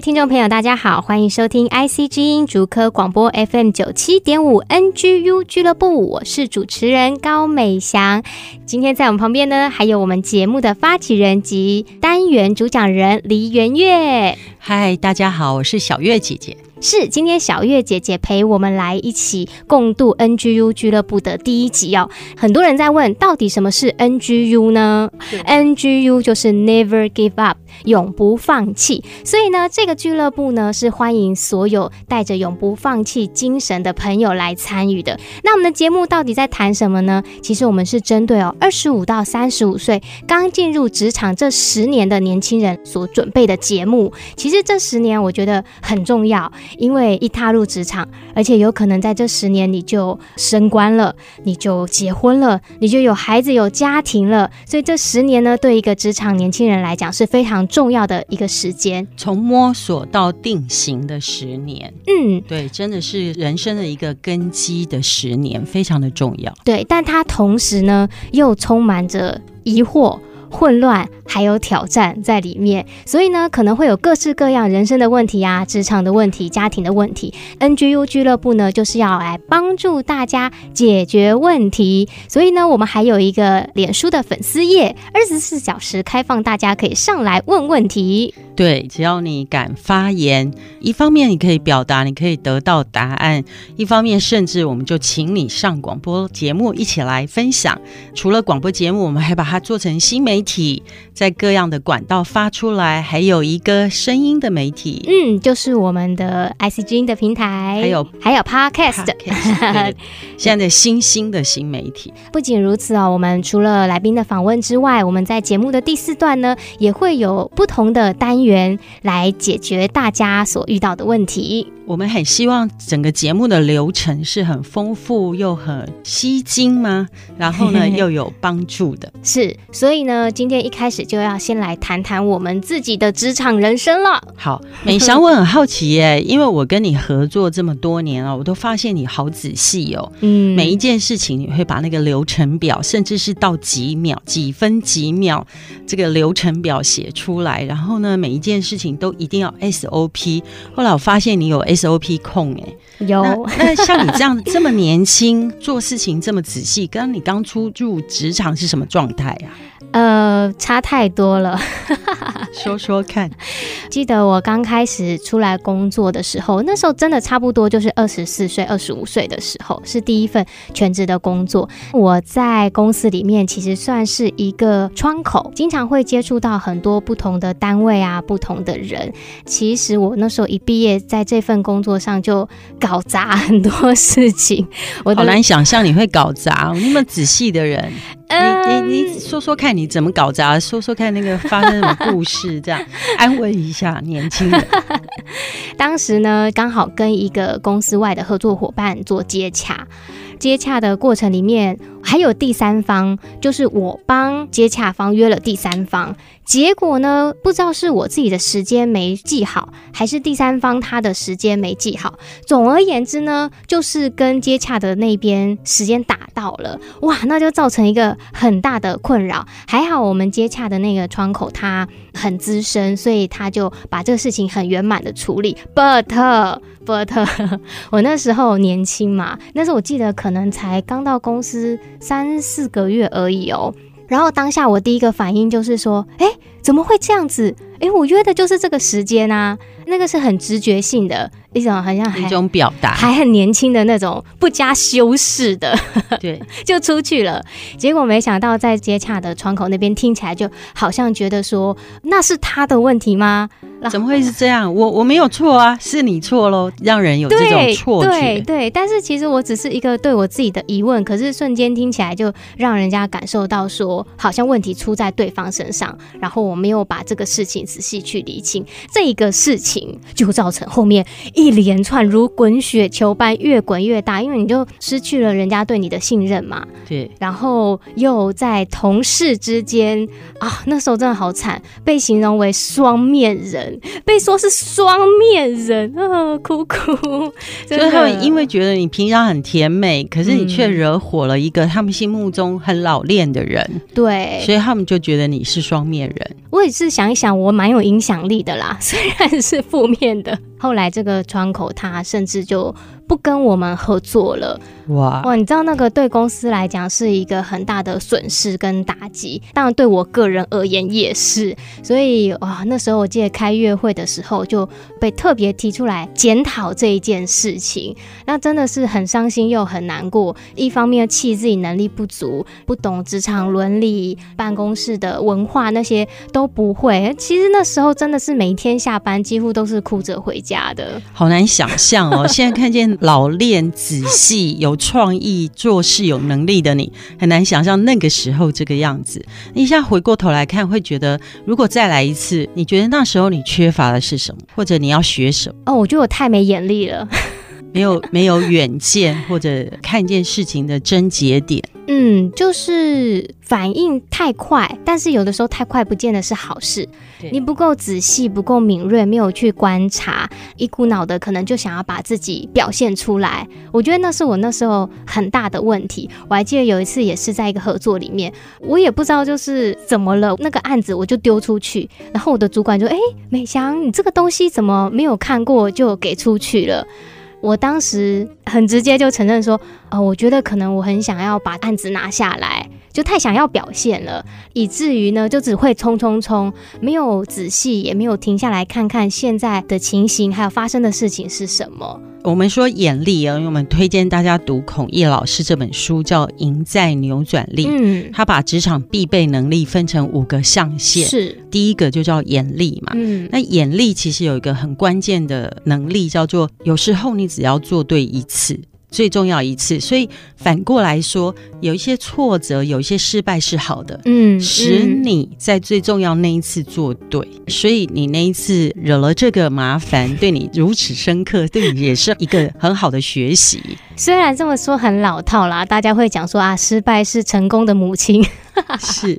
听众朋友，大家好，欢迎收听 IC 之音竹科广播 FM 九七点五 NGU 俱乐部，我是主持人高美祥。今天在我们旁边呢，还有我们节目的发起人及单元主讲人黎元月。嗨，大家好，我是小月姐姐。是，今天小月姐姐陪我们来一起共度 NGU 俱乐部的第一集哦。很多人在问，到底什么是 NGU 呢？NGU 就是 Never Give Up，永不放弃。所以呢，这个俱乐部呢是欢迎所有带着永不放弃精神的朋友来参与的。那我们的节目到底在谈什么呢？其实我们是针对哦，二十五到三十五岁刚进入职场这十年的年轻人所准备的节目。其实这十年我觉得很重要。因为一踏入职场，而且有可能在这十年你就升官了，你就结婚了，你就有孩子有家庭了，所以这十年呢，对一个职场年轻人来讲是非常重要的一个时间，从摸索到定型的十年。嗯，对，真的是人生的一个根基的十年，非常的重要。对，但它同时呢，又充满着疑惑。混乱还有挑战在里面，所以呢，可能会有各式各样人生的问题啊，职场的问题、家庭的问题。NGU 俱乐部呢，就是要来帮助大家解决问题。所以呢，我们还有一个脸书的粉丝页，二十四小时开放，大家可以上来问问题。对，只要你敢发言，一方面你可以表达，你可以得到答案；一方面，甚至我们就请你上广播节目一起来分享。除了广播节目，我们还把它做成新媒体。媒体在各样的管道发出来，还有一个声音的媒体，嗯，就是我们的 ICG 的平台，还有还有 Podcast，, Podcast 现在的新兴的新媒体。不仅如此哦，我们除了来宾的访问之外，我们在节目的第四段呢，也会有不同的单元来解决大家所遇到的问题。我们很希望整个节目的流程是很丰富又很吸睛吗？然后呢，又有帮助的。是，所以呢，今天一开始就要先来谈谈我们自己的职场人生了。好，美翔，我很好奇耶，因为我跟你合作这么多年了，我都发现你好仔细哦。嗯，每一件事情你会把那个流程表，甚至是到几秒、几分几秒这个流程表写出来，然后呢，每一件事情都一定要 SOP。后来我发现你有 S SOP 控哎，有那，那像你这样这么年轻，做事情这么仔细，跟你刚初入职场是什么状态啊？呃，差太多了。说说看。记得我刚开始出来工作的时候，那时候真的差不多就是二十四岁、二十五岁的时候，是第一份全职的工作。我在公司里面其实算是一个窗口，经常会接触到很多不同的单位啊、不同的人。其实我那时候一毕业，在这份工作上就搞砸很多事情。我好难想象你会搞砸，那么仔细的人。你你你说说看，你怎么搞砸？说说看那个发生什么故事，这样安慰一下年轻人。当时呢，刚好跟一个公司外的合作伙伴做接洽。接洽的过程里面还有第三方，就是我帮接洽方约了第三方，结果呢，不知道是我自己的时间没记好，还是第三方他的时间没记好。总而言之呢，就是跟接洽的那边时间打到了，哇，那就造成一个很大的困扰。还好我们接洽的那个窗口他很资深，所以他就把这个事情很圆满的处理。But But 我那时候年轻嘛，那时候我记得可能才刚到公司三四个月而已哦。然后当下我第一个反应就是说，哎，怎么会这样子？哎，我约的就是这个时间啊，那个是很直觉性的。一种好像还一种表达，还很年轻的那种，不加修饰的，对，就出去了。结果没想到在接洽的窗口那边听起来，就好像觉得说那是他的问题吗？怎么会是这样？我我没有错啊，是你错喽，让人有这种错觉。对对，但是其实我只是一个对我自己的疑问，可是瞬间听起来就让人家感受到说，好像问题出在对方身上，然后我没有把这个事情仔细去理清这一个事情，就造成后面一连串如滚雪球般越滚越大，因为你就失去了人家对你的信任嘛。对，然后又在同事之间啊，那时候真的好惨，被形容为双面人，被说是双面人啊，哭哭。就是他们因为觉得你平常很甜美，可是你却惹火了一个他们心目中很老练的人，嗯、对，所以他们就觉得你是双面人。我也是想一想，我蛮有影响力的啦，虽然是负面的。后来这个窗口他甚至就不跟我们合作了。哇哇，你知道那个对公司来讲是一个很大的损失跟打击，当然对我个人而言也是。所以哇，那时候我记得开月会的时候就被特别提出来检讨这一件事情，那真的是很伤心又很难过。一方面气自己能力不足，不懂职场伦理、办公室的文化那些都不会。其实那时候真的是每天下班几乎都是哭着回家的，好难想象哦。现在看见老练、仔细、有。创意做事有能力的你，很难想象那个时候这个样子。你现在回过头来看，会觉得如果再来一次，你觉得那时候你缺乏的是什么，或者你要学什么？哦，我觉得我太没眼力了，没有没有远见，或者看见事情的症结点。嗯，就是反应太快，但是有的时候太快不见得是好事。你不够仔细，不够敏锐，没有去观察，一股脑的可能就想要把自己表现出来。我觉得那是我那时候很大的问题。我还记得有一次也是在一个合作里面，我也不知道就是怎么了，那个案子我就丢出去，然后我的主管就哎，美翔，你这个东西怎么没有看过就给出去了？我当时很直接就承认说，呃，我觉得可能我很想要把案子拿下来，就太想要表现了，以至于呢，就只会冲冲冲，没有仔细，也没有停下来看看现在的情形，还有发生的事情是什么。我们说眼力啊，因为我们推荐大家读孔毅老师这本书，叫《赢在扭转力》。嗯，他把职场必备能力分成五个象限，是第一个就叫眼力嘛。嗯，那眼力其实有一个很关键的能力，叫做有时候你只要做对一次。最重要一次，所以反过来说，有一些挫折，有一些失败是好的，嗯，使你在最重要那一次做对，所以你那一次惹了这个麻烦，对你如此深刻，对你也是一个很好的学习。虽然这么说很老套啦，大家会讲说啊，失败是成功的母亲，是。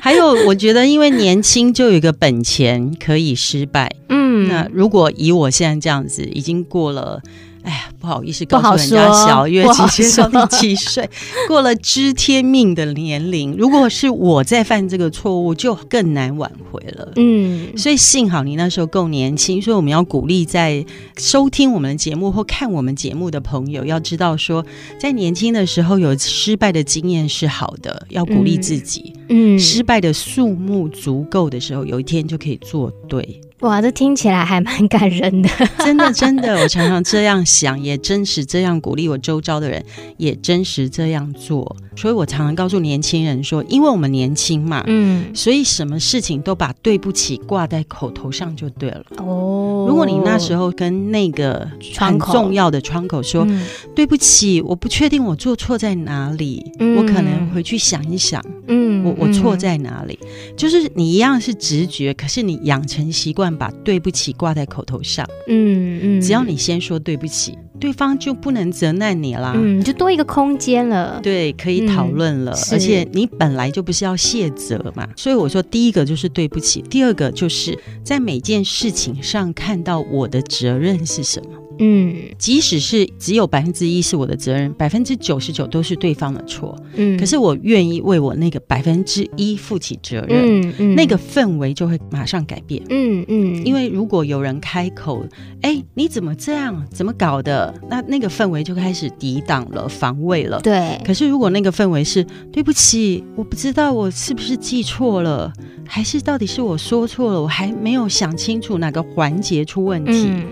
还有，我觉得因为年轻就有一个本钱可以失败，嗯，那如果以我现在这样子，已经过了。哎呀，不好意思，告诉人家小月姐姐到底几岁？过了知天命的年龄，如果是我在犯这个错误，就更难挽回了。嗯，所以幸好你那时候够年轻，所以我们要鼓励在收听我们的节目或看我们节目的朋友，要知道说，在年轻的时候有失败的经验是好的，要鼓励自己。嗯，嗯，失败的数目足够的时候，有一天就可以做对。哇，这听起来还蛮感人的，真的真的，我常常这样想，也真实这样鼓励我周遭的人，也真实这样做。所以我常常告诉年轻人说，因为我们年轻嘛，嗯，所以什么事情都把对不起挂在口头上就对了。哦，如果你那时候跟那个很重要的窗口说，嗯，对不起，我不确定我做错在哪里，嗯，我可能回去想一想，嗯，我我错在哪里？就是你一样是直觉，可是你养成习惯。把对不起挂在口头上，嗯嗯，只要你先说对不起，对方就不能责难你啦，嗯，就多一个空间了，对，可以讨论了，而且你本来就不是要卸责嘛，所以我说第一个就是对不起，第二个就是在每件事情上看到我的责任是什么。嗯，即使是只有百分之一是我的责任，百分之九十九都是对方的错。嗯，可是我愿意为我那个百分之一负起责任。嗯嗯，那个氛围就会马上改变。嗯嗯，因为如果有人开口，哎，你怎么这样？怎么搞的？那那个氛围就开始抵挡了，防卫了。对。可是如果那个氛围是对不起，我不知道我是不是记错了，还是到底是我说错了，我还没有想清楚哪个环节出问题。嗯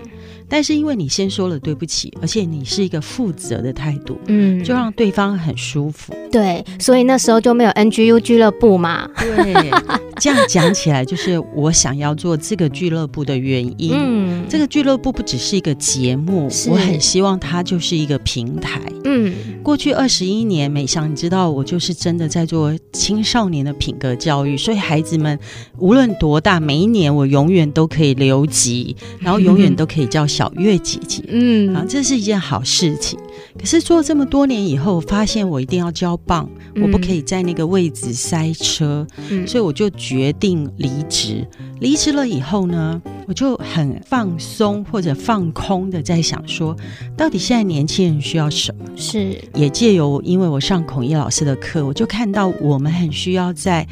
但是因为你先说了对不起，而且你是一个负责的态度，嗯，就让对方很舒服。对，所以那时候就没有 NGU 俱乐部嘛。对，这样讲起来，就是我想要做这个俱乐部的原因。嗯，这个俱乐部不只是一个节目，我很希望它就是一个平台。嗯，过去二十一年，美香，你知道，我就是真的在做青少年的品格教育，所以孩子们无论多大，每一年我永远都可以留级，然后永远 都可以叫小月姐姐。嗯，啊，这是一件好事情。可是做这么多年以后，发现我一定要交棒，嗯、我不可以在那个位置塞车，嗯、所以我就决定离职。离职了以后呢，我就很放松或者放空的在想说，到底现在年轻人需要什么？是也借由因为我上孔毅老师的课，我就看到我们很需要在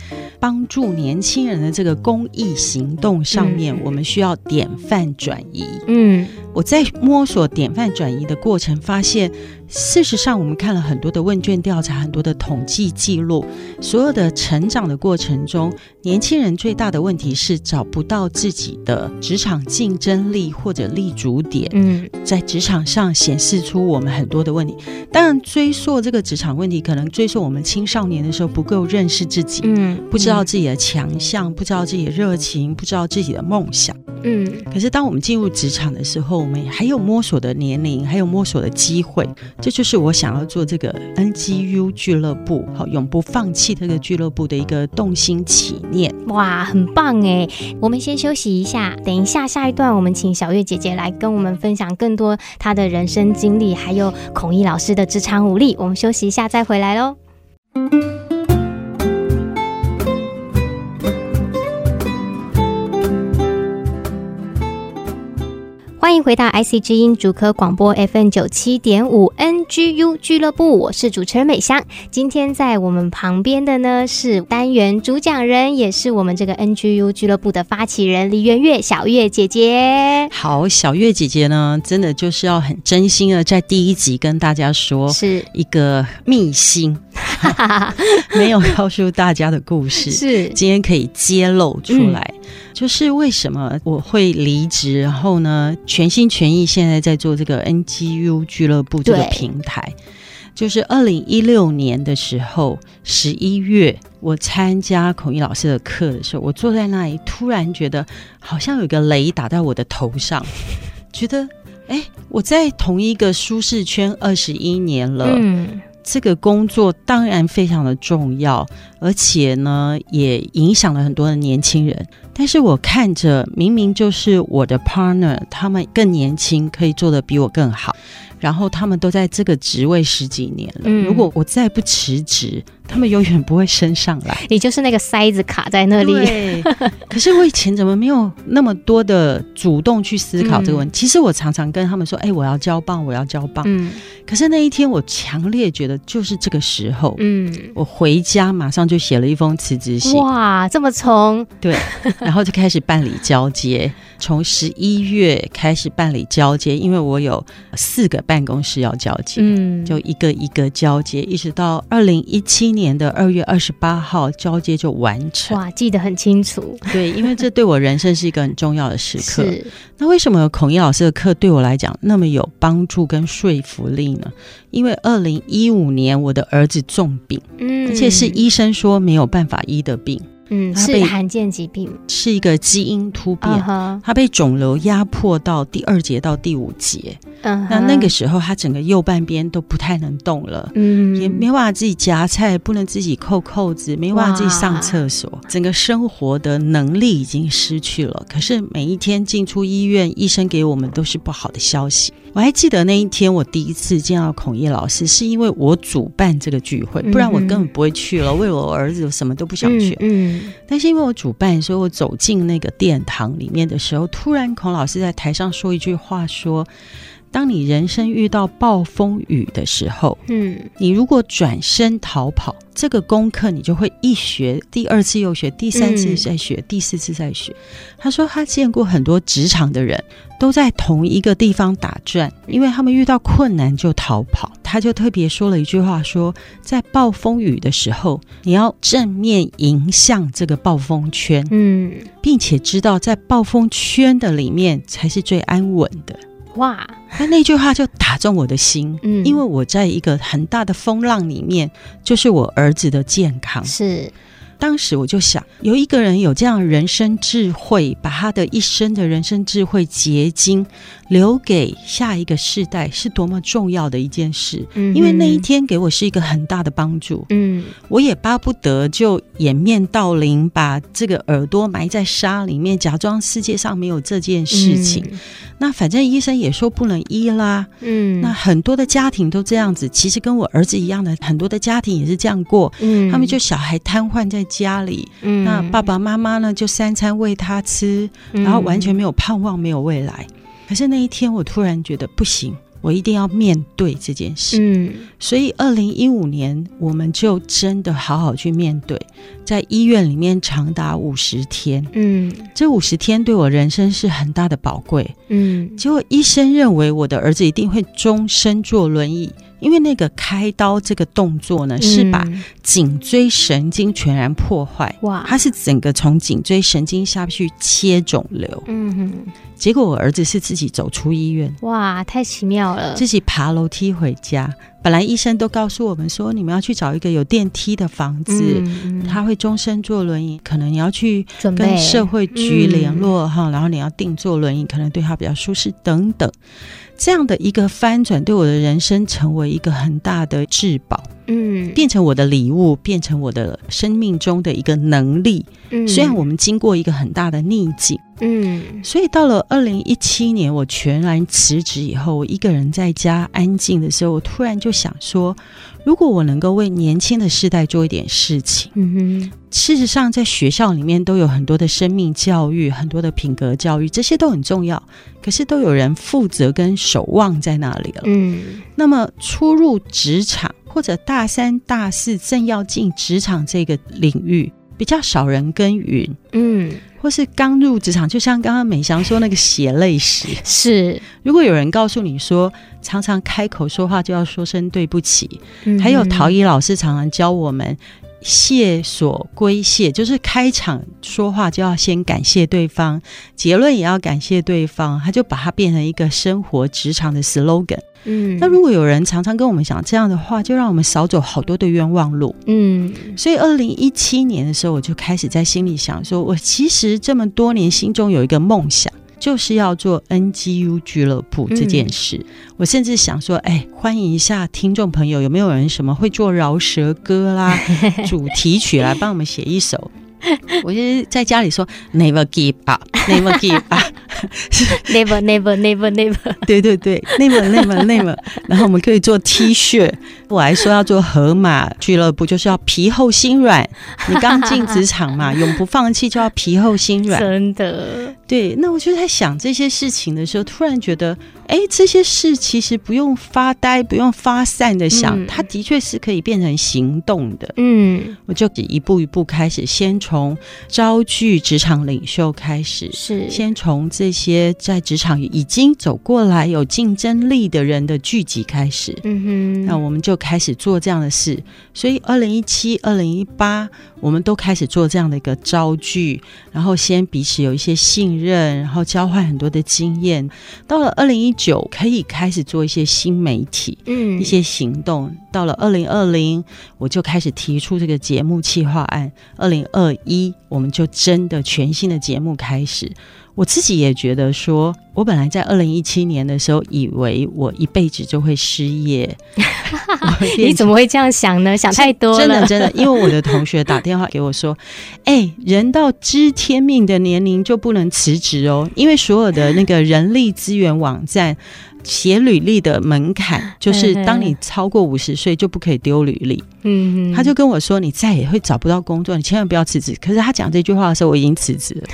帮助年轻人的这个公益行动上面，嗯、我们需要典范转移。嗯。我在摸索典范转移的过程，发现，事实上，我们看了很多的问卷调查，很多的统计记录，所有的成长的过程中，年轻人最大的问题是找不到自己的职场竞争力或者立足点。嗯，在职场上显示出我们很多的问题。当然，追溯这个职场问题，可能追溯我们青少年的时候不够认识自己，嗯，不知道自己的强项，不知道自己的热情，不知道自己的梦想。嗯，可是当我们进入职场的时候，我们还有摸索的年龄，还有摸索的机会，这就是我想要做这个 NGU 俱乐部，好，永不放弃这个俱乐部的一个动心起念。哇，很棒哎！我们先休息一下，等一下下一段我们请小月姐姐来跟我们分享更多她的人生经历，还有孔毅老师的职场武力。我们休息一下再回来喽。欢迎回到 IC 之音主科广播 FM 九七点五 NGU 俱乐部，我是主持人美香。今天在我们旁边的呢是单元主讲人，也是我们这个 NGU 俱乐部的发起人李元月小月姐姐。好，小月姐姐呢，真的就是要很真心的在第一集跟大家说，是一个秘辛，没有告诉大家的故事，是今天可以揭露出来。嗯就是为什么我会离职，然后呢，全心全意现在在做这个 NGU 俱乐部这个平台。就是二零一六年的时候，十一月我参加孔毅老师的课的时候，我坐在那里，突然觉得好像有个雷打在我的头上，觉得哎，我在同一个舒适圈二十一年了。嗯这个工作当然非常的重要，而且呢，也影响了很多的年轻人。但是我看着，明明就是我的 partner，他们更年轻，可以做得比我更好。然后他们都在这个职位十几年了，嗯、如果我再不辞职，他们永远不会升上来。你就是那个塞子卡在那里。对。可是我以前怎么没有那么多的主动去思考这个问题？嗯、其实我常常跟他们说：“哎，我要交棒，我要交棒。”嗯。可是那一天，我强烈觉得就是这个时候。嗯。我回家马上就写了一封辞职信。哇，这么冲！对。然后就开始办理交接。从十一月开始办理交接，因为我有四个办公室要交接，嗯，就一个一个交接，一直到二零一七年的二月二十八号交接就完成。哇，记得很清楚。对，因为这对我人生是一个很重要的时刻。是。那为什么孔毅老师的课对我来讲那么有帮助跟说服力呢？因为二零一五年我的儿子重病，嗯，而且是医生说没有办法医的病。嗯，是罕见疾病，是一个基因突变，他、uh huh. 被肿瘤压迫到第二节到第五节。Uh huh. 那那个时候，他整个右半边都不太能动了，嗯、uh，huh. 也没办法自己夹菜，不能自己扣扣子，没办法自己上厕所，uh. 整个生活的能力已经失去了。可是每一天进出医院，医生给我们都是不好的消息。我还记得那一天，我第一次见到孔毅老师，是因为我主办这个聚会，不然我根本不会去了。为我儿子，我什么都不想去。嗯，嗯，但是因为我主办，所以我走进那个殿堂里面的时候，突然孔老师在台上说一句话，说。当你人生遇到暴风雨的时候，嗯，你如果转身逃跑，这个功课你就会一学，第二次又学，第三次再学，嗯、第四次再学。他说他见过很多职场的人都在同一个地方打转，因为他们遇到困难就逃跑。他就特别说了一句话说，说在暴风雨的时候，你要正面迎向这个暴风圈，嗯，并且知道在暴风圈的里面才是最安稳的。哇，那那句话就打中我的心，嗯，因为我在一个很大的风浪里面，就是我儿子的健康。是。当时我就想，有一个人有这样人生智慧，把他的一生的人生智慧结晶留给下一个世代，是多么重要的一件事。嗯，因为那一天给我是一个很大的帮助。嗯，我也巴不得就掩面盗铃，把这个耳朵埋在沙里面，假装世界上没有这件事情。嗯，那反正医生也说不能医啦。嗯，那很多的家庭都这样子，其实跟我儿子一样的，很多的家庭也是这样过。嗯，他们就小孩瘫痪在家里，嗯，那爸爸妈妈呢就三餐喂他吃，然后完全没有盼望，没有未来。可是那一天，我突然觉得不行，我一定要面对这件事。嗯，所以二零一五年，我们就真的好好去面对，在医院里面长达五十天。嗯，这五十天对我人生是很大的宝贵。嗯，结果医生认为我的儿子一定会终身坐轮椅。因为那个开刀这个动作呢，是把颈椎神经全然破坏。哇！它是整个从颈椎神经下去切肿瘤。嗯哼。结果我儿子是自己走出医院。哇，太奇妙了！自己爬楼梯回家。本来医生都告诉我们说，你们要去找一个有电梯的房子，嗯、他会终身坐轮椅。可能你要去跟社会局联络哈，然后你要定坐轮椅，可能对他比较舒适等等。这样的一个翻转，对我的人生成为一个很大的至宝，嗯，变成我的礼物，变成我的生命中的一个能力。嗯，虽然我们经过一个很大的逆境，嗯，所以到了二零一七年，我全然辞职以后，我一个人在家安静的时候，我突然就想说，如果我能够为年轻的世代做一点事情，嗯哼，事实上在学校里面都有很多的生命教育，很多的品格教育，这些都很重要，可是都有人负责跟守望在那里了，嗯，那么初入职场或者大三大四正要进职场这个领域。比较少人耕耘，嗯，或是刚入职场，就像刚刚美翔说那个血泪史，是。如果有人告诉你说，常常开口说话就要说声对不起，嗯、还有陶怡老师常常教我们谢所归谢，就是开场说话就要先感谢对方，结论也要感谢对方，他就把它变成一个生活职场的 slogan。嗯，那如果有人常常跟我们讲这样的话，就让我们少走好多的冤枉路。嗯，所以二零一七年的时候，我就开始在心里想说，我其实这么多年心中有一个梦想，就是要做 NGU 俱乐部这件事。嗯，我甚至想说，哎，欢迎一下听众朋友，有没有人什么会做饶舌歌啦、主题曲来帮我们写一首？我就是在家里说 Never give up，Never give up，Never Never Never Never，对对对，Never Never Never。然后我们可以做 T 恤，我还说要做河马俱乐部，就是要皮厚心软。你刚进职场嘛，永不放弃，就要皮厚心软。真的，对。那我就在想这些事情的时候，突然觉得。哎，这些事其实不用发呆，不用发散的想，嗯、它的确是可以变成行动的。嗯，我就一步一步开始，先从招聚职场领袖开始，是先从这些在职场已经走过来、有竞争力的人的聚集开始。嗯哼，那我们就开始做这样的事。所以，二零一七、二零一八，我们都开始做这样的一个招聚，然后先彼此有一些信任，然后交换很多的经验。到了二零一九可以开始做一些新媒体，嗯，一些行动。到了二零二零，我就开始提出这个节目企划案。二零二一，我们就真的全新的节目开始。我自己也觉得说，我本来在二零一七年的时候，以为我一辈子就会失业。你怎么会这样想呢？想太多了。真的真的，因为我的同学打电话给我说：“哎、欸，人到知天命的年龄就不能辞职哦，因为所有的那个人力资源网站。”写履历的门槛就是，当你超过五十岁就不可以丢履历。嗯，他就跟我说：“你再也会找不到工作，你千万不要辞职。”可是他讲这句话的时候，我已经辞职了，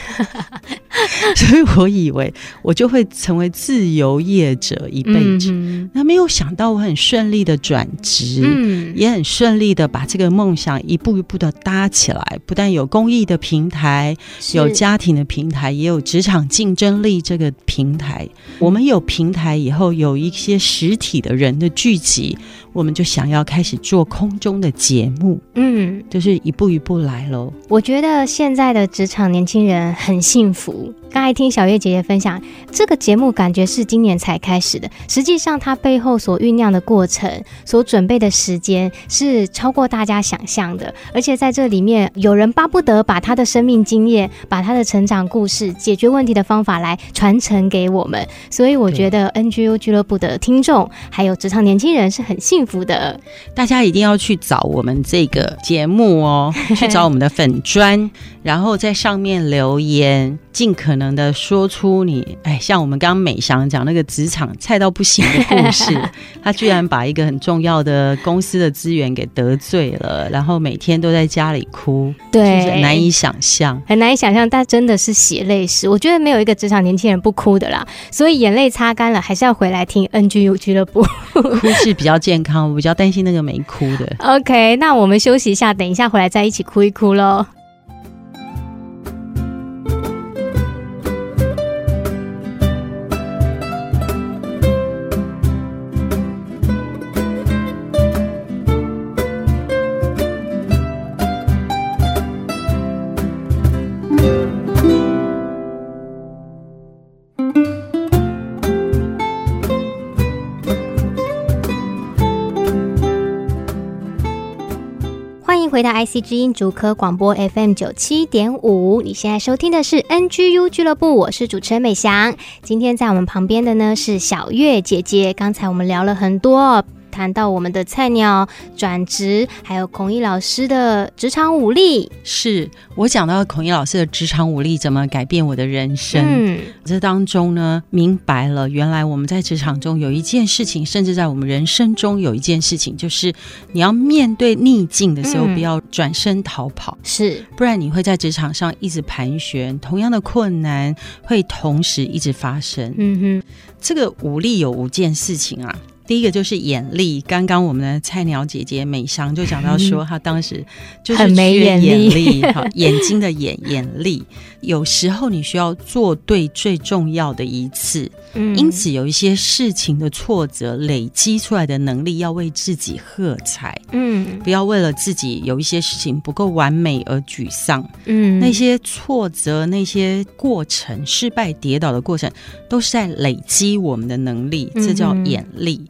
所以我以为我就会成为自由业者一辈子。那没有想到，我很顺利的转职，嗯，也很顺利的把这个梦想一步一步的搭起来。不但有公益的平台，有家庭的平台，也有职场竞争力这个平台。我们有平台以。后有一些实体的人的聚集，我们就想要开始做空中的节目，嗯，就是一步一步来喽。我觉得现在的职场年轻人很幸福。刚才听小月姐姐分享，这个节目感觉是今年才开始的，实际上它背后所酝酿的过程、所准备的时间是超过大家想象的。而且在这里面，有人巴不得把他的生命经验、把他的成长故事、解决问题的方法来传承给我们。所以我觉得 NGU 俱乐部的听众还有职场年轻人是很幸福的。大家一定要去找我们这个节目哦，去找我们的粉砖，然后在上面留言，尽可能的说出你哎，像我们刚刚美翔讲那个职场菜到不行的故事，他居然把一个很重要的公司的资源给得罪了，然后每天都在家里哭，对，就是难以想象，很难以想象，但真的是血泪史。我觉得没有一个职场年轻人不哭的啦，所以眼泪擦干了，还是要回来听 NGU 俱乐部，哭是比较健康，我比较担心那个没哭的。OK，那我们休息一下，等一下回来再一起哭一哭喽。回到 IC 之音主科广播 FM 九七点五，你现在收听的是 NGU 俱乐部，我是主持人美翔。今天在我们旁边的呢是小月姐姐，刚才我们聊了很多。谈到我们的菜鸟转职，还有孔毅老师的职场武力，是我讲到孔毅老师的职场武力怎么改变我的人生。嗯，这当中呢，明白了原来我们在职场中有一件事情，甚至在我们人生中有一件事情，就是你要面对逆境的时候，不要转身逃跑，是，不然你会在职场上一直盘旋，同样的困难会同时一直发生。嗯哼，这个武力有五件事情啊。第一个就是眼力，刚刚我们的菜鸟姐姐美香就讲到说，她当时就是缺眼力，哈，眼睛的眼眼力。有时候你需要做对最重要的一次，嗯，因此有一些事情的挫折累积出来的能力，要为自己喝彩，嗯，不要为了自己有一些事情不够完美而沮丧，嗯，那些挫折、那些过程、失败、跌倒的过程，都是在累积我们的能力，这叫眼力。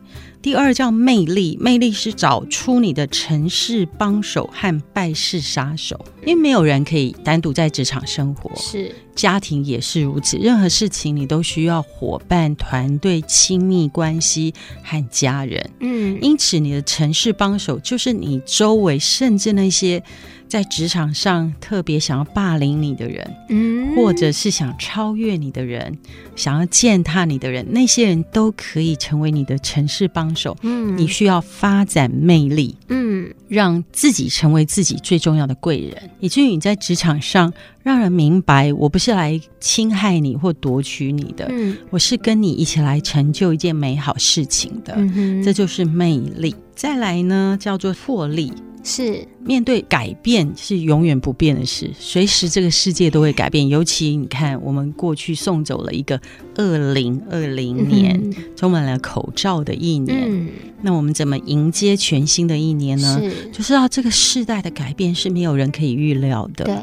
第二叫魅力，魅力是找出你的成事帮手和败事杀手，因为没有人可以单独在职场生活，是家庭也是如此，任何事情你都需要伙伴、团队、亲密关系和家人。嗯，因此你的成事帮手就是你周围，甚至那些。在职场上特别想要霸凌你的人，嗯，或者是想超越你的人，想要践踏你的人，那些人都可以成为你的城市帮手。嗯，你需要发展魅力，嗯，让自己成为自己最重要的贵人，以至于你在职场上让人明白，我不是来侵害你或夺取你的，嗯，我是跟你一起来成就一件美好事情的，嗯哼，这就是魅力。再来呢，叫做魄力。是面对改变是永远不变的事，随时这个世界都会改变。尤其你看，我们过去送走了一个二零二零年，嗯、充满了口罩的一年。嗯、那我们怎么迎接全新的一年呢？是就知道这个世代的改变是没有人可以预料的。对。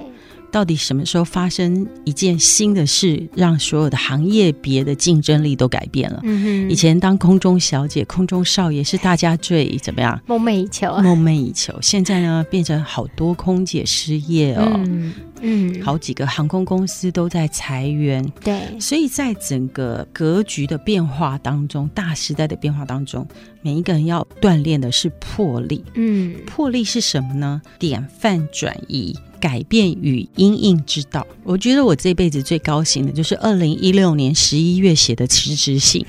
到底什么时候发生一件新的事，让所有的行业别的竞争力都改变了？嗯，以前当空中小姐、空中少爷是大家最怎么样？梦寐以求，梦寐以求。现在呢，变成好多空姐失业哦，嗯，嗯，好几个航空公司都在裁员。对，所以在整个格局的变化当中，大时代的变化当中，每一个人要锻炼的是魄力。嗯，魄力是什么呢？典范转移。改变与因应之道，我觉得我这辈子最高兴的就是二零一六年十一月写的辞职信。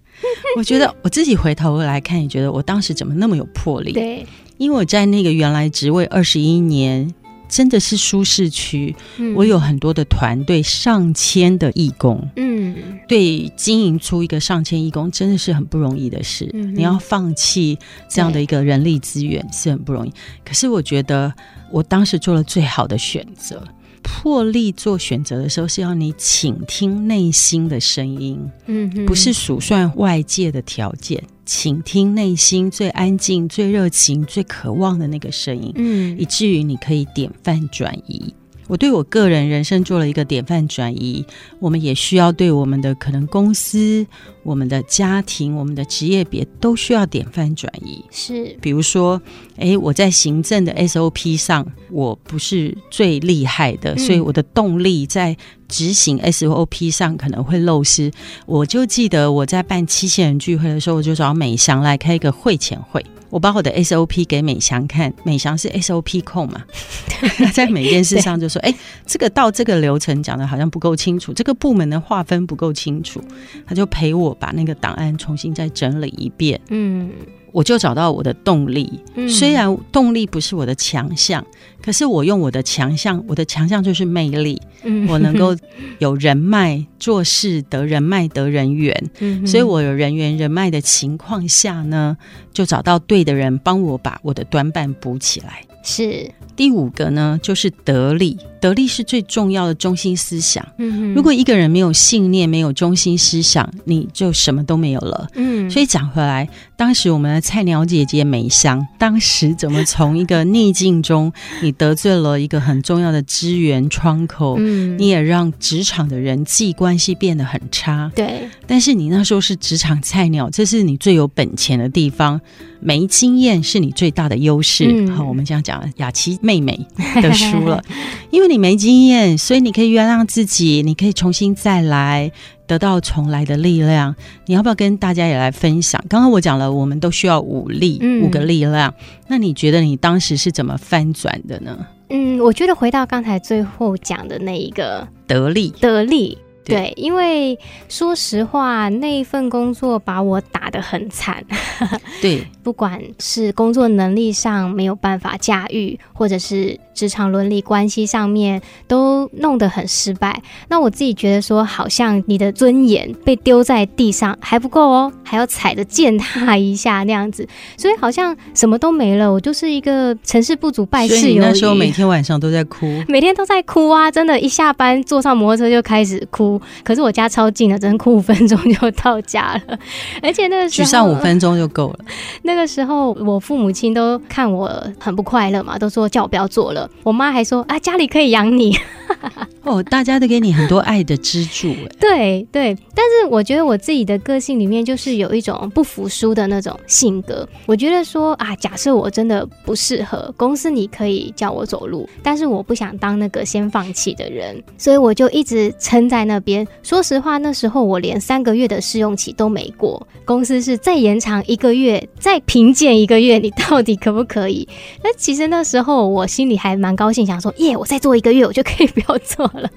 我觉得我自己回头来看，也觉得我当时怎么那么有魄力？对，因为我在那个原来职位二十一年，真的是舒适区。嗯，我有很多的团队，上千的义工。嗯，对，经营出一个上千义工，真的是很不容易的事。嗯，你要放弃这样的一个人力资源是很不容易。可是我觉得。我当时做了最好的选择，魄力做选择的时候，是要你倾听内心的声音，嗯，不是数算外界的条件，倾听内心最安静、最热情、最渴望的那个声音，嗯，以至于你可以典范转移。我对我个人人生做了一个典范转移，我们也需要对我们的可能公司、我们的家庭、我们的职业别都需要典范转移。是，比如说，诶，我在行政的 SOP 上我不是最厉害的，嗯，所以我的动力在执行 SOP 上可能会漏失。我就记得我在办七千人聚会的时候，我就找美翔来开一个会前会。我把我的 SOP 给美翔看，美翔是 SOP 控嘛，在每件事上就说：“ 哎，这个到这个流程讲的好像不够清楚，这个部门的划分不够清楚。”他就陪我把那个档案重新再整理一遍。嗯。我就找到我的动力，虽然动力不是我的强项，可是我用我的强项，我的强项就是魅力，我能够有人脉，做事得人脉得人缘，所以我有人缘人脉的情况下呢，就找到对的人帮我把我的短板补起来。是第五个呢，就是得力。得力是最重要的中心思想。嗯，如果一个人没有信念，没有中心思想，你就什么都没有了。嗯，所以讲回来，当时我们的菜鸟姐姐梅香，当时怎么从一个逆境中，你得罪了一个很重要的资源窗口，嗯，你也让职场的人际关系变得很差。对，但是你那时候是职场菜鸟，这是你最有本钱的地方，没经验是你最大的优势。嗯，好，我们这样讲雅琪妹妹的书了，因为。你没经验，所以你可以原谅自己，你可以重新再来，得到重来的力量。你要不要跟大家也来分享？刚刚我讲了，我们都需要五力，嗯、五个力量。那你觉得你当时是怎么翻转的呢？嗯，我觉得回到刚才最后讲的那一个得力，得力。对，因为说实话，那一份工作把我打得很惨。对，不管是工作能力上没有办法驾驭，或者是职场伦理关系上面都弄得很失败。那我自己觉得说，好像你的尊严被丢在地上还不够哦，还要踩着践踏一下那样子，所以好像什么都没了。我就是一个成事不足败事有余。那时候每天晚上都在哭，每天都在哭啊！真的，一下班坐上摩托车就开始哭。可是我家超近的，只能哭五分钟就到家了，而且那个时候，沮丧五分钟就够了。那个时候，我父母亲都看我很不快乐嘛，都说叫我不要做了。我妈还说啊，家里可以养你。哦，大家都给你很多爱的支柱，对对。但是我觉得我自己的个性里面就是有一种不服输的那种性格。我觉得说啊，假设我真的不适合公司，你可以叫我走路，但是我不想当那个先放弃的人，所以我就一直撑在那边。说实话，那时候我连三个月的试用期都没过，公司是再延长一个月，再评鉴一个月，你到底可不可以？那其实那时候我心里还蛮高兴，想说耶，我再做一个月，我就可以 不要做了。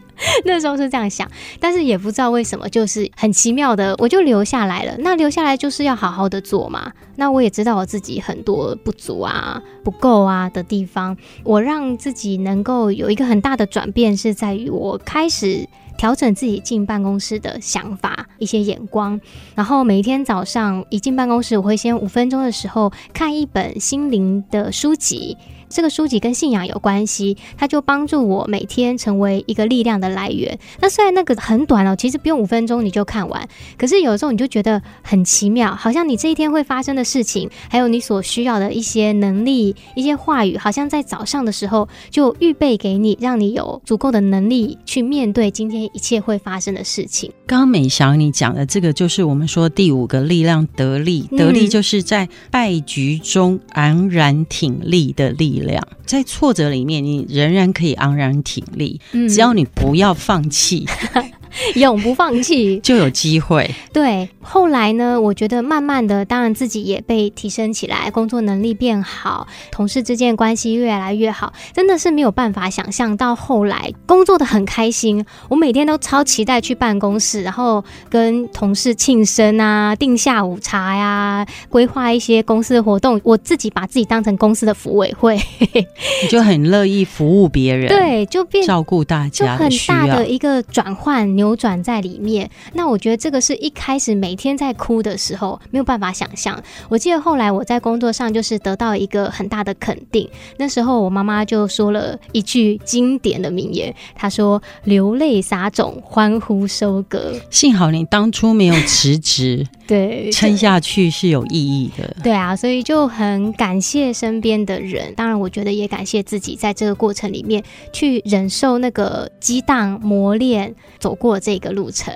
那时候是这样想，但是也不知道为什么，就是很奇妙的，我就留下来了。那留下来就是要好好的做嘛。那我也知道我自己很多不足啊、不够啊的地方，我让自己能够有一个很大的转变，是在于我开始。调整自己进办公室的想法，一些眼光，然后每一天早上一进办公室，我会先五分钟的时候看一本心灵的书籍。这个书籍跟信仰有关系，它就帮助我每天成为一个力量的来源。那虽然那个很短哦，其实不用五分钟你就看完，可是有时候你就觉得很奇妙，好像你这一天会发生的事情，还有你所需要的一些能力、一些话语，好像在早上的时候就预备给你，让你有足够的能力去面对今天一切会发生的事情。刚刚美翔你讲的这个，就是我们说第五个力量——得力。得力就是在败局中昂然挺立的力量。量在挫折里面，你仍然可以昂然挺立，嗯、只要你不要放弃。永不放弃，就有机会。对，后来呢，我觉得慢慢的，当然自己也被提升起来，工作能力变好，同事之间关系越来越好，真的是没有办法想象。到后来工作的很开心，我每天都超期待去办公室，然后跟同事庆生啊，订下午茶呀、啊，规划一些公司的活动。我自己把自己当成公司的服委会，你就很乐意服务别人，对，就变照顾大家，就很大的一个转换。扭转在里面。那我觉得这个是一开始每天在哭的时候没有办法想象。我记得后来我在工作上就是得到一个很大的肯定，那时候我妈妈就说了一句经典的名言，她说：“流泪撒种，欢呼收割。”幸好你当初没有辞职，对，撑下去是有意义的。对啊，所以就很感谢身边的人，当然我觉得也感谢自己，在这个过程里面去忍受那个激荡磨练，走过这个路程。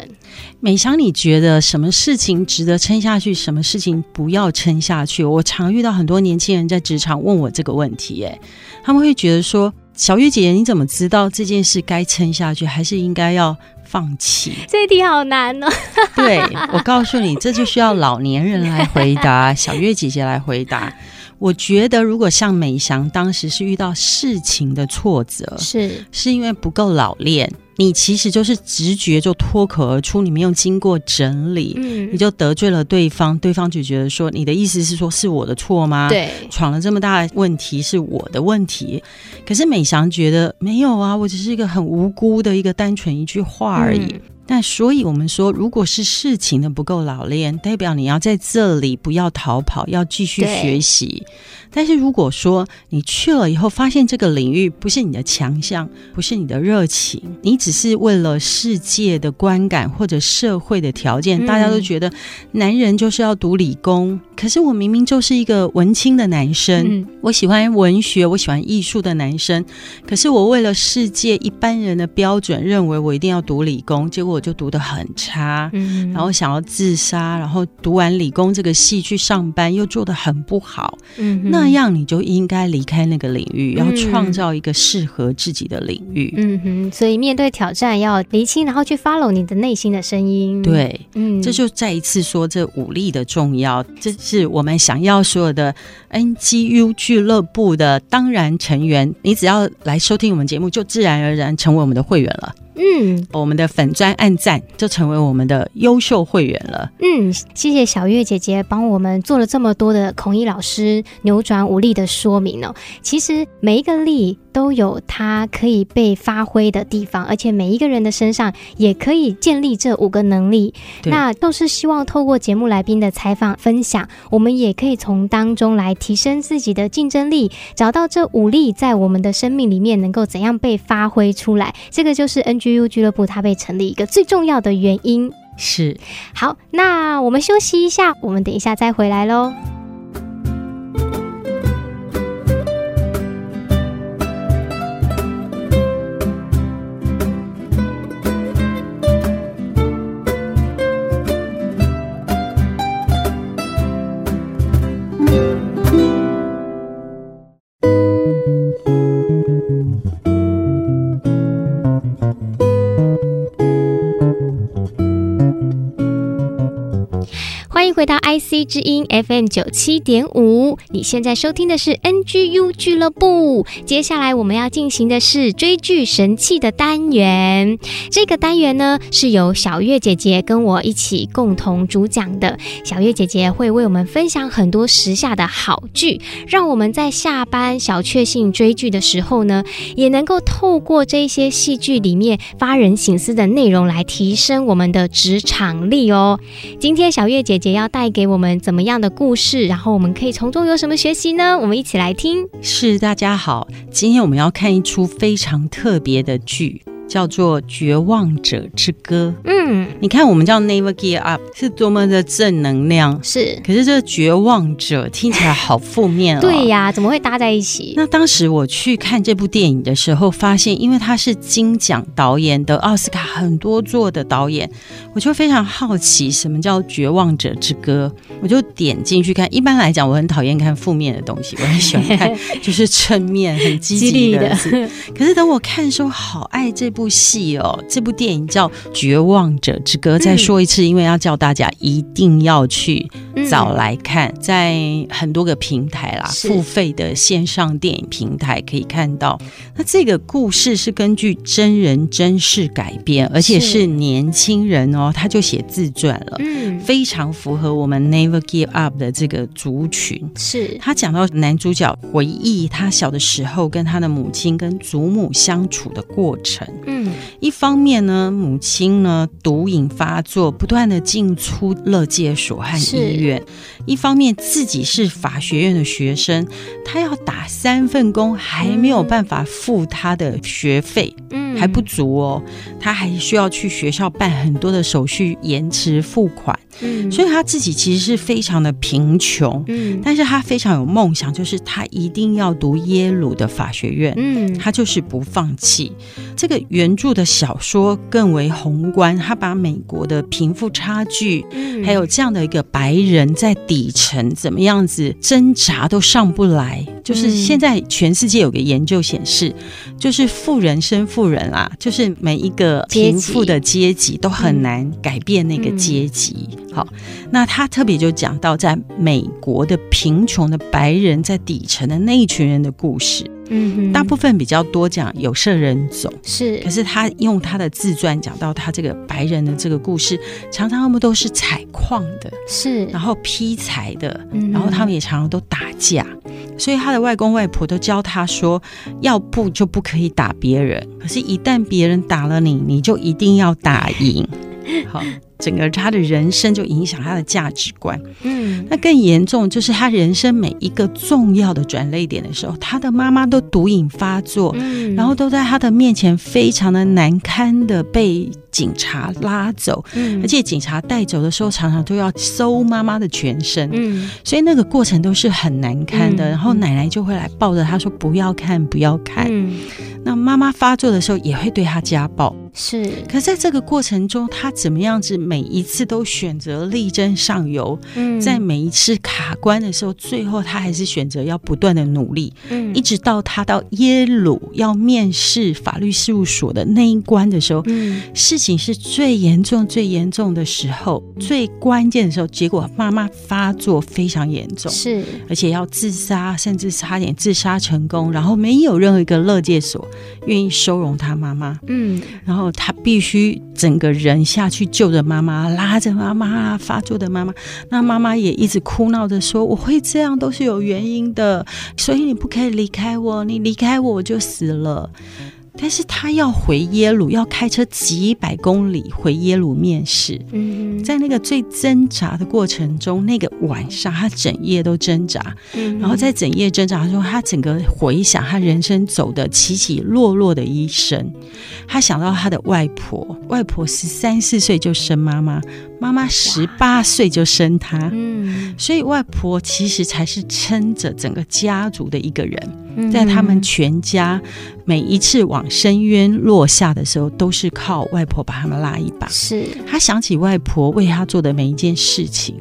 美香，你觉得什么事情值得撑下去？什么事情不要撑下去？我常遇到很多年轻人在职场问我这个问题，哎，他们会觉得说：“小月姐姐，你怎么知道这件事该撑下去，还是应该要放弃？”这一题好难哦。对，我告诉你，这就需要老年人来回答，小月姐姐来回答。我觉得，如果像美翔当时是遇到事情的挫折，是是因为不够老练。你其实就是直觉就脱口而出，你没有经过整理，嗯，你就得罪了对方，对方就觉得说，你的意思是说是我的错吗？对，闯了这么大的问题是我的问题。可是美翔觉得没有啊，我只是一个很无辜的一个单纯一句话而已。嗯那所以，我们说，如果是事情的不够老练，代表你要在这里不要逃跑，要继续学习。但是如果说你去了以后，发现这个领域不是你的强项，不是你的热情，你只是为了世界的观感或者社会的条件，大家都觉得男人就是要读理工。可是我明明就是一个文青的男生，我喜欢文学，我喜欢艺术的男生。可是我为了世界一般人的标准，认为我一定要读理工，结果我就读得很差，嗯，然后想要自杀，然后读完理工这个系去上班又做得很不好，嗯，那样你就应该离开那个领域，要创造一个适合自己的领域，嗯哼。所以面对挑战要厘清，然后去 follow 你的内心的声音，对，嗯，这就再一次说这武力的重要，这是我们想要所有的 NGU 俱乐部的当然成员，你只要来收听我们节目，就自然而然成为我们的会员了。嗯，我们的粉砖按赞就成为我们的优秀会员了。嗯，谢谢小月姐姐帮我们做了这么多的孔毅老师扭转武力的说明哦。其实每一个力都有它可以被发挥的地方，而且每一个人的身上也可以建立这五个能力。那都是希望透过节目来宾的采访分享，我们也可以从当中来提升自己的竞争力，找到这五力在我们的生命里面能够怎样被发挥出来。这个就是 NG。GU 俱乐部它被成立一个最重要的原因是。好，那我们休息一下，我们等一下再回来喽。IC 之音 FM 九七点五，你现在收听的是 NGU 俱乐部。接下来我们要进行的是追剧神器的单元。这个单元呢，是由小月姐姐跟我一起共同主讲的。小月姐姐会为我们分享很多时下的好剧，让我们在下班小确幸追剧的时候呢，也能够透过这些戏剧里面发人省思的内容来提升我们的职场力哦。今天小月姐姐要带给我们怎么样的故事？然后我们可以从中有什么学习呢？我们一起来听。是，大家好，今天我们要看一出非常特别的剧。叫做《绝望者之歌》。嗯，你看，我们叫 Never Give Up，是多么的正能量。是，可是这个绝望者听起来好负面哦。对呀，怎么会搭在一起？那当时我去看这部电影的时候，发现因为他是金奖导演，的奥斯卡很多座的导演，我就非常好奇什么叫《绝望者之歌》，我就点进去看。一般来讲，我很讨厌看负面的东西，我很喜欢看就是正面、很积极的。的可是等我看的时候，好爱这部。部戏哦，这部电影叫《绝望者之歌》。再说一次，因为要叫大家一定要去找来看，在很多个平台啦，付费的线上电影平台可以看到。那这个故事是根据真人真事改编，而且是年轻人哦，他就写自传了，嗯，非常符合我们 Never Give Up 的这个族群。是他讲到男主角回忆他小的时候跟他的母亲跟祖母相处的过程。嗯，一方面呢，母亲呢毒瘾发作，不断的进出乐界所和医院；一方面自己是法学院的学生，他要打三份工，还没有办法付他的学费，嗯，还不足哦，他还需要去学校办很多的手续，延迟付款。嗯，所以他自己其实是非常的贫穷，嗯，但是他非常有梦想，就是他一定要读耶鲁的法学院，嗯，他就是不放弃。这个原著的小说更为宏观，他把美国的贫富差距，嗯，还有这样的一个白人在底层怎么样子挣扎都上不来，就是现在全世界有个研究显示，就是富人生富人啊，就是每一个贫富的阶级都很难改变那个阶级。好，那他特别就讲到在美国的贫穷的白人在底层的那一群人的故事。嗯，大部分比较多讲有色人种是，可是他用他的自传讲到他这个白人的这个故事，常常他们都是采矿的，是，然后劈柴的，然后他们也常常都打架，所以他的外公外婆都教他说，要不就不可以打别人，可是，一旦别人打了你，你就一定要打赢。好。整个他的人生就影响他的价值观。嗯，那更严重就是他人生每一个重要的转泪点的时候，他的妈妈都毒瘾发作，嗯，然后都在他的面前非常的难堪的被警察拉走，嗯，而且警察带走的时候常常都要搜妈妈的全身，嗯，所以那个过程都是很难堪的。嗯，然后奶奶就会来抱着他说：“不要看，不要看。”嗯，那妈妈发作的时候也会对他家暴。是，可是在这个过程中，他怎么样子？每一次都选择力争上游，嗯，在每一次卡关的时候，最后他还是选择要不断的努力，嗯，一直到他到耶鲁要面试法律事务所的那一关的时候，嗯，事情是最严重、最严重的时候，最关键的时候，结果妈妈发作非常严重，是，而且要自杀，甚至差点自杀成功，然后没有任何一个乐界所愿意收容他妈妈，嗯，然后他必须整个人下去救着妈妈，拉着妈妈发作的妈妈，那妈妈也一直哭闹着说：“我会这样都是有原因的，所以你不可以离开我，你离开我我就死了。”但是他要回耶鲁，要开车几百公里回耶鲁面试。嗯，在那个最挣扎的过程中，那个晚上他整夜都挣扎。嗯，然后在整夜挣扎中，他整个回想他人生走的起起落落的一生，他想到他的外婆，外婆十三四岁就生妈妈。妈妈十八岁就生他，嗯，所以外婆其实才是撑着整个家族的一个人，在他们全家每一次往深渊落下的时候，都是靠外婆把他们拉一把。是他想起外婆为他做的每一件事情，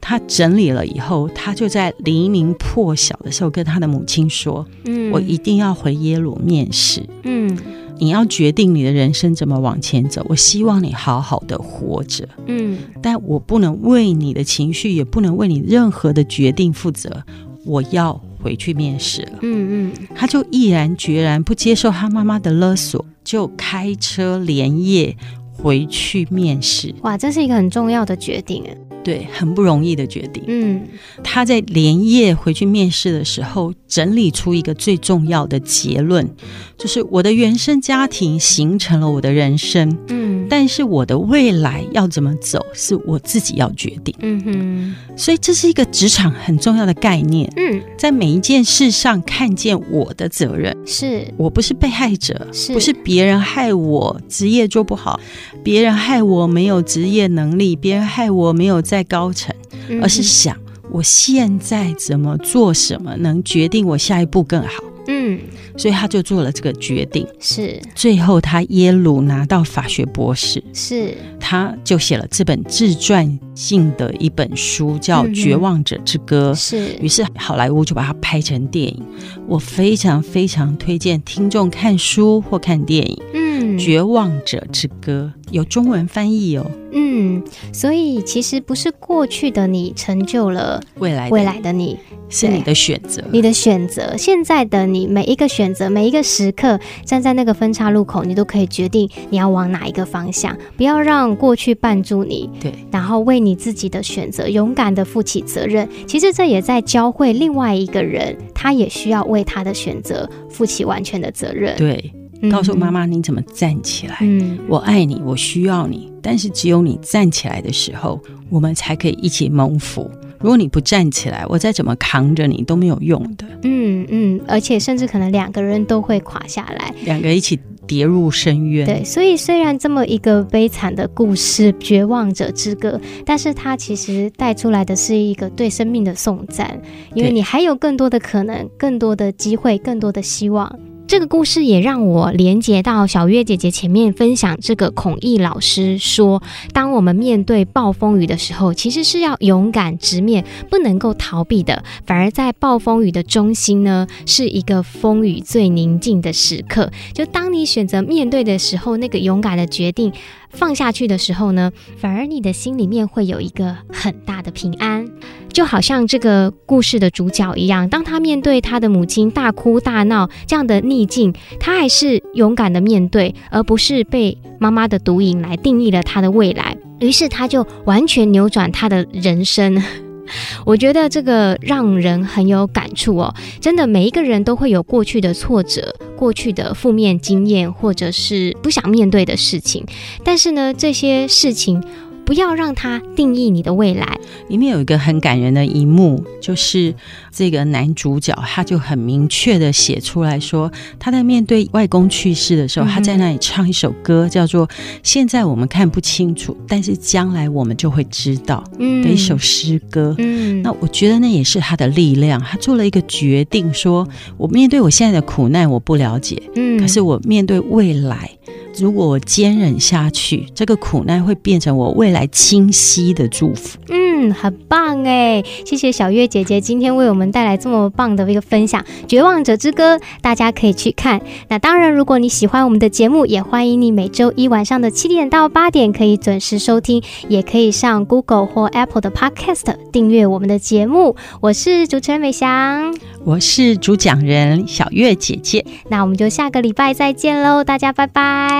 他整理了以后，他就在黎明破晓的时候跟他的母亲说：“嗯，我一定要回耶鲁面试。”嗯。你要决定你的人生怎么往前走。我希望你好好的活着，嗯，但我不能为你的情绪，也不能为你任何的决定负责。我要回去面试了，嗯嗯，他就毅然决然不接受他妈妈的勒索，就开车连夜回去面试。哇，这是一个很重要的决定。对，很不容易的决定。嗯，他在连夜回去面试的时候，整理出一个最重要的结论，就是我的原生家庭形成了我的人生。嗯，但是我的未来要怎么走，是我自己要决定。嗯哼，所以这是一个职场很重要的概念。嗯，在每一件事上看见我的责任，是我不是被害者，是不是别人害我职业做不好，别人害我没有职业能力，别人害我没有在。在高层，而是想我现在怎么做什么能决定我下一步更好。嗯，所以他就做了这个决定。是，最后他耶鲁拿到法学博士。是，他就写了这本自传性的一本书，叫《绝望者之歌》。是，于是好莱坞就把它拍成电影。我非常非常推荐听众看书或看电影。嗯。嗯，绝望者之歌有中文翻译哦。嗯，所以其实不是过去的你成就了未来未来的你，是你的选择，你的选择。现在的你每一个选择，每一个时刻，站在那个分岔路口，你都可以决定你要往哪一个方向。不要让过去绊住你，对，然后为你自己的选择勇敢的负起责任。其实这也在教会另外一个人，他也需要为他的选择负起完全的责任。对。告诉妈妈你怎么站起来。嗯，我爱你，我需要你。但是只有你站起来的时候，我们才可以一起蒙福。如果你不站起来，我再怎么扛着你都没有用的。嗯嗯，而且甚至可能两个人都会垮下来，两个一起跌入深渊。对，所以虽然这么一个悲惨的故事，绝望者之歌，但是它其实带出来的是一个对生命的颂赞，因为你还有更多的可能，更多的机会，更多的希望。这个故事也让我连接到小月姐姐前面分享这个孔毅老师说，当我们面对暴风雨的时候，其实是要勇敢直面，不能够逃避的。反而在暴风雨的中心呢，是一个风雨最宁静的时刻。就当你选择面对的时候，那个勇敢的决定。放下去的时候呢，反而你的心里面会有一个很大的平安，就好像这个故事的主角一样，当他面对他的母亲大哭大闹这样的逆境，他还是勇敢的面对，而不是被妈妈的毒瘾来定义了他的未来。于是他就完全扭转他的人生。我觉得这个让人很有感触哦，真的，每一个人都会有过去的挫折、过去的负面经验，或者是不想面对的事情，但是呢，这些事情。不要让它定义你的未来。里面有一个很感人的一幕，就是这个男主角他就很明确的写出来说，他在面对外公去世的时候，他在那里唱一首歌，叫做《现在我们看不清楚，但是将来我们就会知道》的一首诗歌。嗯，那我觉得那也是他的力量。他做了一个决定，说我面对我现在的苦难我不了解，嗯，可是我面对未来。如果我坚忍下去，这个苦难会变成我未来清晰的祝福。嗯，很棒哎，谢谢小月姐姐今天为我们带来这么棒的一个分享，《绝望者之歌》，大家可以去看。那当然，如果你喜欢我们的节目，也欢迎你每周一晚上的七点到八点可以准时收听，也可以上 Google 或 Apple 的 Podcast 订阅我们的节目。我是主持人美翔，我是主讲人小月姐姐。那我们就下个礼拜再见喽，大家拜